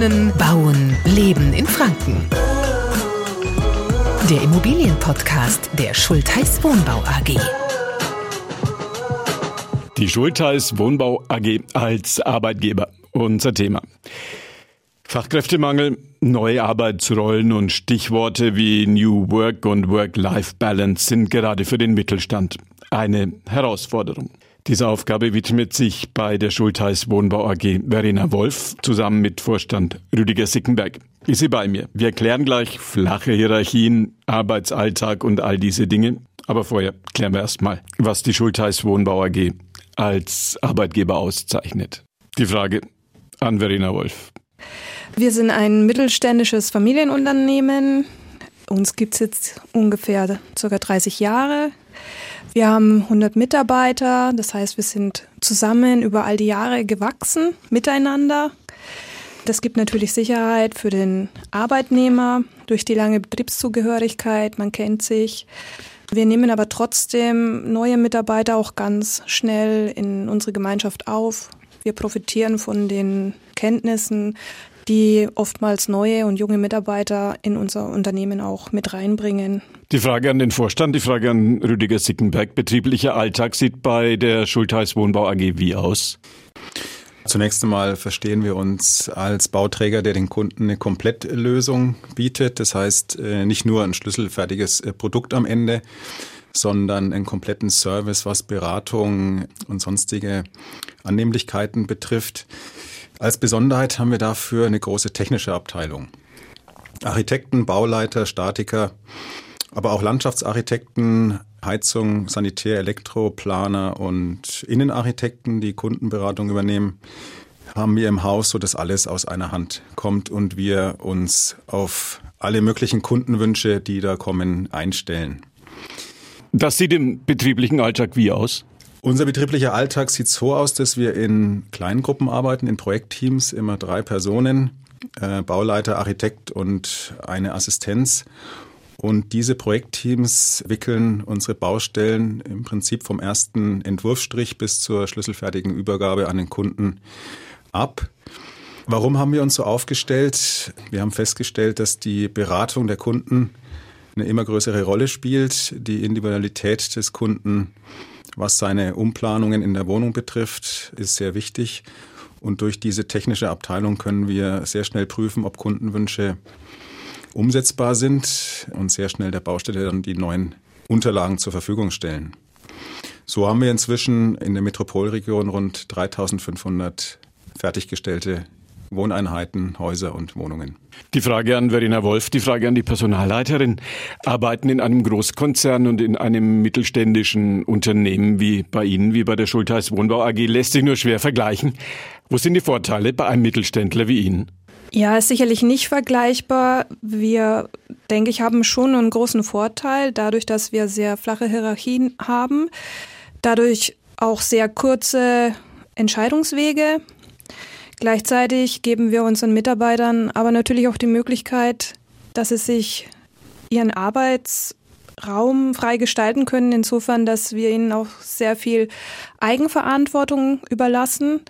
Wohnen, Bauen, Leben in Franken. Der Immobilienpodcast der Schultheiß Wohnbau AG. Die Schultheiß Wohnbau AG als Arbeitgeber. Unser Thema. Fachkräftemangel, neue Arbeitsrollen und Stichworte wie New Work und Work-Life-Balance sind gerade für den Mittelstand eine Herausforderung. Diese Aufgabe widmet sich bei der Schultheiß Wohnbau AG Verena Wolf zusammen mit Vorstand Rüdiger Sickenberg. Ist sie bei mir? Wir klären gleich flache Hierarchien, Arbeitsalltag und all diese Dinge. Aber vorher klären wir erstmal, was die Schultheiß Wohnbau AG als Arbeitgeber auszeichnet. Die Frage an Verena Wolf. Wir sind ein mittelständisches Familienunternehmen. Uns gibt es jetzt ungefähr ca. 30 Jahre. Wir haben 100 Mitarbeiter, das heißt, wir sind zusammen über all die Jahre gewachsen miteinander. Das gibt natürlich Sicherheit für den Arbeitnehmer durch die lange Betriebszugehörigkeit, man kennt sich. Wir nehmen aber trotzdem neue Mitarbeiter auch ganz schnell in unsere Gemeinschaft auf. Wir profitieren von den Kenntnissen, die oftmals neue und junge Mitarbeiter in unser Unternehmen auch mit reinbringen. Die Frage an den Vorstand, die Frage an Rüdiger Sickenberg. Betrieblicher Alltag sieht bei der Schultheiß Wohnbau AG wie aus? Zunächst einmal verstehen wir uns als Bauträger, der den Kunden eine Komplettlösung bietet. Das heißt, äh, nicht nur ein schlüsselfertiges äh, Produkt am Ende, sondern einen kompletten Service, was Beratung und sonstige Annehmlichkeiten betrifft. Als Besonderheit haben wir dafür eine große technische Abteilung. Architekten, Bauleiter, Statiker, aber auch Landschaftsarchitekten, Heizung, Sanitär, Elektroplaner und Innenarchitekten, die Kundenberatung übernehmen, haben wir im Haus, so dass alles aus einer Hand kommt und wir uns auf alle möglichen Kundenwünsche, die da kommen, einstellen. Das sieht im betrieblichen Alltag wie aus? Unser betrieblicher Alltag sieht so aus, dass wir in Kleingruppen arbeiten, in Projektteams, immer drei Personen, äh, Bauleiter, Architekt und eine Assistenz. Und diese Projektteams wickeln unsere Baustellen im Prinzip vom ersten Entwurfsstrich bis zur schlüsselfertigen Übergabe an den Kunden ab. Warum haben wir uns so aufgestellt? Wir haben festgestellt, dass die Beratung der Kunden eine immer größere Rolle spielt, die Individualität des Kunden was seine Umplanungen in der Wohnung betrifft, ist sehr wichtig. Und durch diese technische Abteilung können wir sehr schnell prüfen, ob Kundenwünsche umsetzbar sind und sehr schnell der Baustelle dann die neuen Unterlagen zur Verfügung stellen. So haben wir inzwischen in der Metropolregion rund 3500 fertiggestellte Wohneinheiten, Häuser und Wohnungen. Die Frage an Verena Wolf, die Frage an die Personalleiterin. Arbeiten in einem Großkonzern und in einem mittelständischen Unternehmen wie bei Ihnen, wie bei der Schultheiß Wohnbau AG, lässt sich nur schwer vergleichen. Wo sind die Vorteile bei einem Mittelständler wie Ihnen? Ja, ist sicherlich nicht vergleichbar. Wir, denke ich, haben schon einen großen Vorteil, dadurch, dass wir sehr flache Hierarchien haben, dadurch auch sehr kurze Entscheidungswege. Gleichzeitig geben wir unseren Mitarbeitern aber natürlich auch die Möglichkeit, dass sie sich ihren Arbeitsraum frei gestalten können, insofern, dass wir ihnen auch sehr viel Eigenverantwortung überlassen.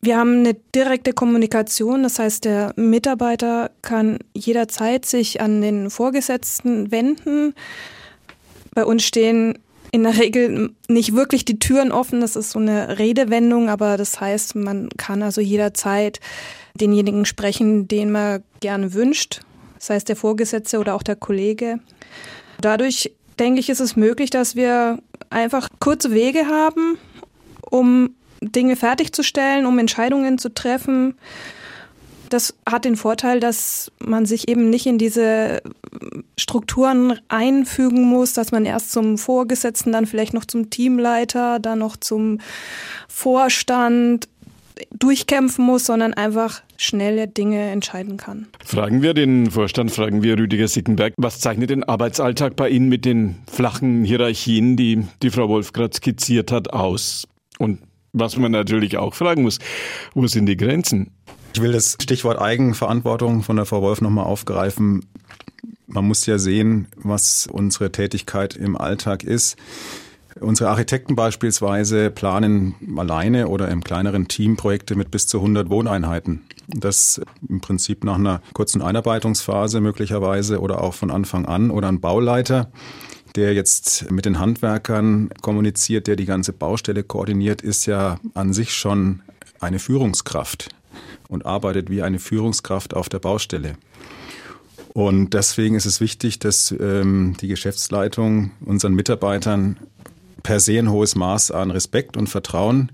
Wir haben eine direkte Kommunikation, das heißt, der Mitarbeiter kann jederzeit sich an den Vorgesetzten wenden. Bei uns stehen in der Regel nicht wirklich die Türen offen. Das ist so eine Redewendung, aber das heißt, man kann also jederzeit denjenigen sprechen, den man gerne wünscht, sei es der Vorgesetzte oder auch der Kollege. Dadurch denke ich, ist es möglich, dass wir einfach kurze Wege haben, um Dinge fertigzustellen, um Entscheidungen zu treffen. Das hat den Vorteil, dass man sich eben nicht in diese Strukturen einfügen muss, dass man erst zum Vorgesetzten, dann vielleicht noch zum Teamleiter, dann noch zum Vorstand durchkämpfen muss, sondern einfach schnelle Dinge entscheiden kann. Fragen wir den Vorstand, fragen wir Rüdiger Sickenberg, was zeichnet den Arbeitsalltag bei Ihnen mit den flachen Hierarchien, die die Frau Wolf gerade skizziert hat, aus? Und was man natürlich auch fragen muss, wo sind die Grenzen? Ich will das Stichwort Eigenverantwortung von der Frau Wolf nochmal aufgreifen. Man muss ja sehen, was unsere Tätigkeit im Alltag ist. Unsere Architekten beispielsweise planen alleine oder im kleineren Team Projekte mit bis zu 100 Wohneinheiten. Das im Prinzip nach einer kurzen Einarbeitungsphase möglicherweise oder auch von Anfang an oder ein Bauleiter der jetzt mit den Handwerkern kommuniziert, der die ganze Baustelle koordiniert, ist ja an sich schon eine Führungskraft und arbeitet wie eine Führungskraft auf der Baustelle. Und deswegen ist es wichtig, dass ähm, die Geschäftsleitung unseren Mitarbeitern per se ein hohes Maß an Respekt und Vertrauen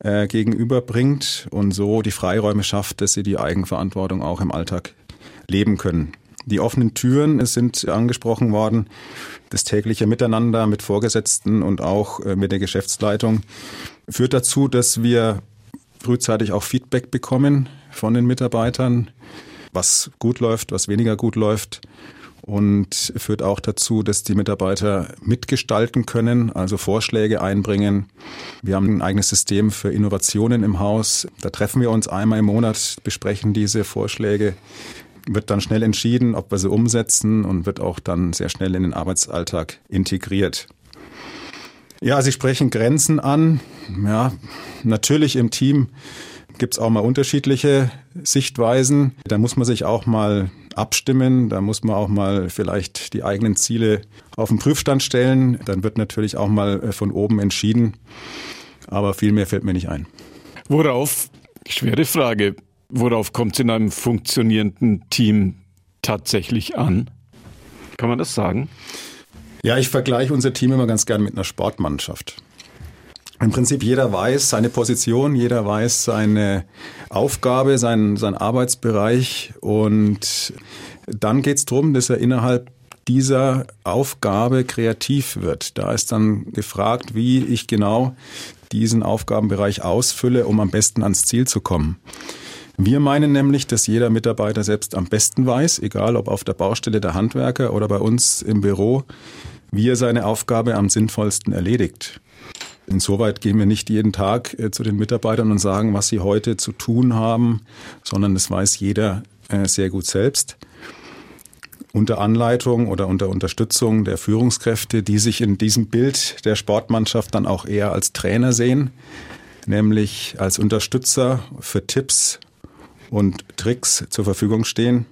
äh, gegenüberbringt und so die Freiräume schafft, dass sie die Eigenverantwortung auch im Alltag leben können. Die offenen Türen sind angesprochen worden, das tägliche Miteinander mit Vorgesetzten und auch äh, mit der Geschäftsleitung führt dazu, dass wir frühzeitig auch Feedback bekommen von den Mitarbeitern, was gut läuft, was weniger gut läuft und führt auch dazu, dass die Mitarbeiter mitgestalten können, also Vorschläge einbringen. Wir haben ein eigenes System für Innovationen im Haus. Da treffen wir uns einmal im Monat, besprechen diese Vorschläge, wird dann schnell entschieden, ob wir sie umsetzen und wird auch dann sehr schnell in den Arbeitsalltag integriert. Ja, Sie sprechen Grenzen an. Ja, natürlich im Team gibt es auch mal unterschiedliche Sichtweisen. Da muss man sich auch mal abstimmen. Da muss man auch mal vielleicht die eigenen Ziele auf den Prüfstand stellen. Dann wird natürlich auch mal äh, von oben entschieden. Aber viel mehr fällt mir nicht ein. Worauf, schwere Frage, worauf kommt es in einem funktionierenden Team tatsächlich an? Kann man das sagen? Ja, ich vergleiche unser Team immer ganz gern mit einer Sportmannschaft. Im Prinzip jeder weiß seine Position, jeder weiß seine Aufgabe, sein, sein Arbeitsbereich und dann geht es darum, dass er innerhalb dieser Aufgabe kreativ wird. Da ist dann gefragt, wie ich genau diesen Aufgabenbereich ausfülle, um am besten ans Ziel zu kommen. Wir meinen nämlich, dass jeder Mitarbeiter selbst am besten weiß, egal ob auf der Baustelle der Handwerker oder bei uns im Büro, wie er seine Aufgabe am sinnvollsten erledigt. Insoweit gehen wir nicht jeden Tag äh, zu den Mitarbeitern und sagen, was sie heute zu tun haben, sondern das weiß jeder äh, sehr gut selbst. Unter Anleitung oder unter Unterstützung der Führungskräfte, die sich in diesem Bild der Sportmannschaft dann auch eher als Trainer sehen, nämlich als Unterstützer für Tipps und Tricks zur Verfügung stehen.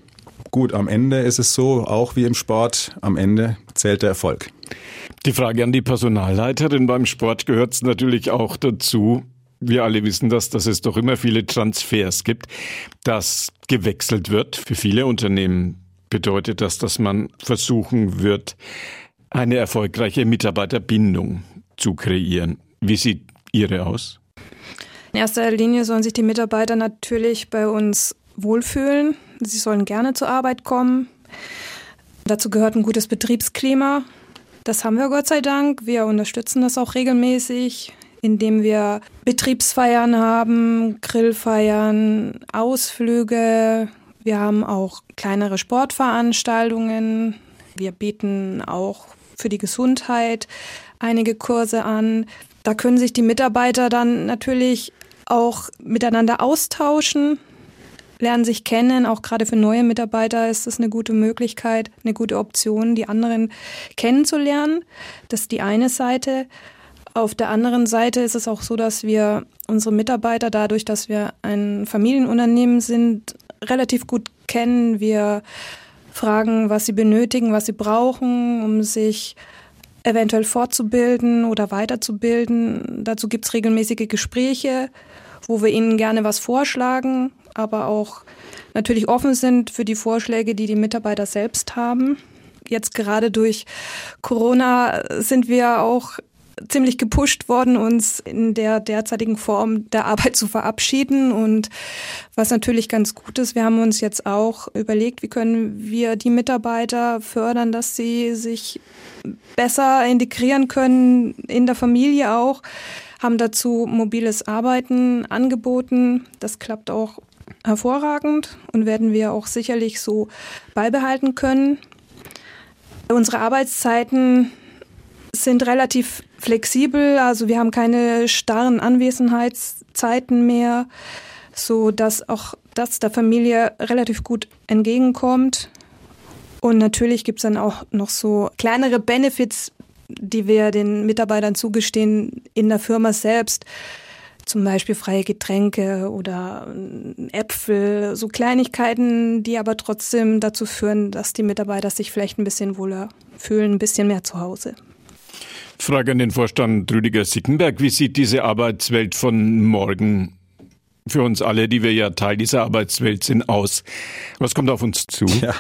Gut, am Ende ist es so, auch wie im Sport, am Ende zählt der Erfolg. Die Frage an die Personalleiterin beim Sport gehört natürlich auch dazu. Wir alle wissen das, dass es doch immer viele Transfers gibt, dass gewechselt wird. Für viele Unternehmen bedeutet das, dass man versuchen wird, eine erfolgreiche Mitarbeiterbindung zu kreieren. Wie sieht Ihre aus? In erster Linie sollen sich die Mitarbeiter natürlich bei uns wohlfühlen. Sie sollen gerne zur Arbeit kommen. Dazu gehört ein gutes Betriebsklima. Das haben wir Gott sei Dank. Wir unterstützen das auch regelmäßig, indem wir Betriebsfeiern haben, Grillfeiern, Ausflüge. Wir haben auch kleinere Sportveranstaltungen. Wir bieten auch für die Gesundheit einige Kurse an. Da können sich die Mitarbeiter dann natürlich auch miteinander austauschen lernen sich kennen. Auch gerade für neue Mitarbeiter ist das eine gute Möglichkeit, eine gute Option, die anderen kennenzulernen. Das ist die eine Seite. Auf der anderen Seite ist es auch so, dass wir unsere Mitarbeiter dadurch, dass wir ein Familienunternehmen sind, relativ gut kennen. Wir fragen, was sie benötigen, was sie brauchen, um sich eventuell fortzubilden oder weiterzubilden. Dazu gibt es regelmäßige Gespräche, wo wir ihnen gerne was vorschlagen, aber auch natürlich offen sind für die Vorschläge, die die Mitarbeiter selbst haben. Jetzt gerade durch Corona sind wir auch ziemlich gepusht worden, uns in der derzeitigen Form der Arbeit zu verabschieden. Und was natürlich ganz gut ist, wir haben uns jetzt auch überlegt, wie können wir die Mitarbeiter fördern, dass sie sich besser integrieren können in der Familie auch, haben dazu mobiles Arbeiten angeboten. Das klappt auch hervorragend und werden wir auch sicherlich so beibehalten können. Unsere Arbeitszeiten sind relativ flexibel, also wir haben keine starren Anwesenheitszeiten mehr, so dass auch das der Familie relativ gut entgegenkommt. Und natürlich gibt es dann auch noch so kleinere Benefits, die wir den Mitarbeitern zugestehen in der Firma selbst. Zum Beispiel freie Getränke oder Äpfel, so Kleinigkeiten, die aber trotzdem dazu führen, dass die Mitarbeiter sich vielleicht ein bisschen wohler fühlen, ein bisschen mehr zu Hause. Frage an den Vorstand Rüdiger Sickenberg. Wie sieht diese Arbeitswelt von morgen für uns alle, die wir ja Teil dieser Arbeitswelt sind, aus? Was kommt auf uns zu? Ja,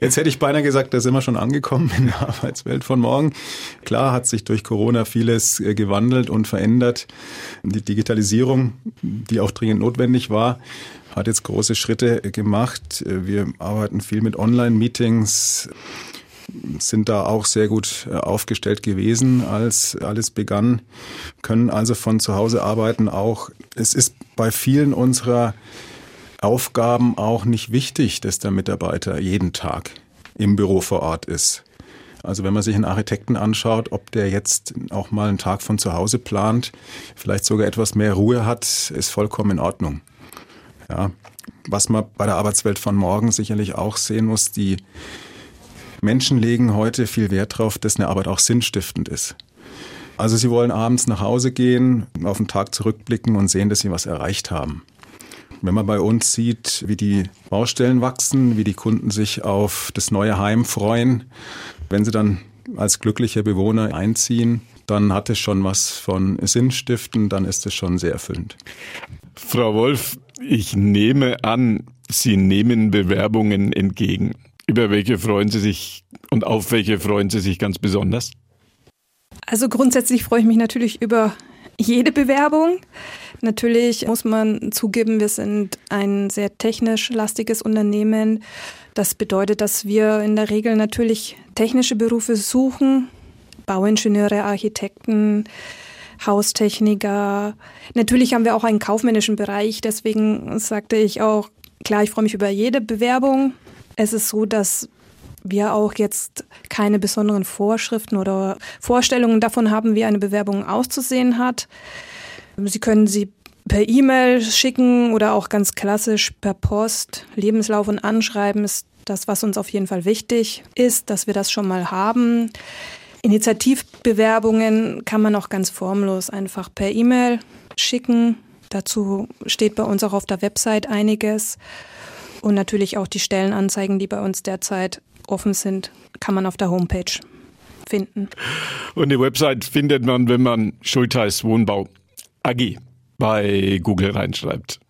jetzt hätte ich beinahe gesagt, da sind wir schon angekommen in der Arbeitswelt von morgen. Klar hat sich durch Corona vieles äh, gewandelt und verändert. Die Digitalisierung, die auch dringend notwendig war, hat jetzt große Schritte gemacht. Wir arbeiten viel mit Online-Meetings sind da auch sehr gut äh, aufgestellt gewesen, als alles begann, können also von zu Hause arbeiten auch. Es ist bei vielen unserer Aufgaben auch nicht wichtig, dass der Mitarbeiter jeden Tag im Büro vor Ort ist. Also wenn man sich einen Architekten anschaut, ob der jetzt auch mal einen Tag von zu Hause plant, vielleicht sogar etwas mehr Ruhe hat, ist vollkommen in Ordnung. Ja, was man bei der Arbeitswelt von morgen sicherlich auch sehen muss, die Menschen legen heute viel Wert darauf, dass eine Arbeit auch sinnstiftend ist. Also sie wollen abends nach Hause gehen, auf den Tag zurückblicken und sehen, dass sie was erreicht haben. Wenn man bei uns sieht, wie die Baustellen wachsen, wie die Kunden sich auf das neue Heim freuen, wenn sie dann als glücklicher Bewohner einziehen, dann hat es schon was von Sinnstiften, dann ist es schon sehr erfüllend. Frau Wolf, ich nehme an, Sie nehmen Bewerbungen entgegen. Über welche freuen Sie sich und auf welche freuen Sie sich ganz besonders? Also grundsätzlich freue ich mich natürlich über jede Bewerbung. Natürlich muss man zugeben, wir sind ein sehr technisch lastiges Unternehmen. Das bedeutet, dass wir in der Regel natürlich technische Berufe suchen, Bauingenieure, Architekten, Haustechniker. Natürlich haben wir auch einen kaufmännischen Bereich, deswegen sagte ich auch, klar, ich freue mich über jede Bewerbung. Es ist so, dass wir auch jetzt keine besonderen Vorschriften oder Vorstellungen davon haben, wie eine Bewerbung auszusehen hat. Sie können sie per E-Mail schicken oder auch ganz klassisch per Post. Lebenslauf und Anschreiben ist das, was uns auf jeden Fall wichtig ist, dass wir das schon mal haben. Initiativbewerbungen kann man auch ganz formlos einfach per E-Mail schicken. Dazu steht bei uns auch auf der Website einiges. Und natürlich auch die Stellenanzeigen, die bei uns derzeit offen sind, kann man auf der Homepage finden. Und die Website findet man, wenn man Schultheiß Wohnbau AG bei Google reinschreibt.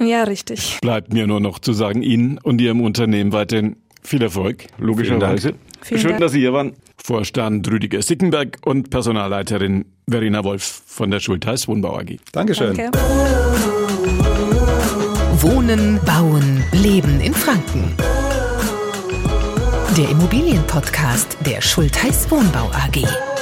Ja, richtig. Bleibt mir nur noch zu sagen, Ihnen und Ihrem Unternehmen weiterhin viel Erfolg, logischerweise. Vielen Schön, Dank. dass Sie hier waren. Vorstand Rüdiger Sickenberg und Personalleiterin Verena Wolf von der Schultheiß Wohnbau AG. Dankeschön. Danke. Wohnen, Bauen, Leben in Franken. Der Immobilienpodcast der Schultheiß Wohnbau AG.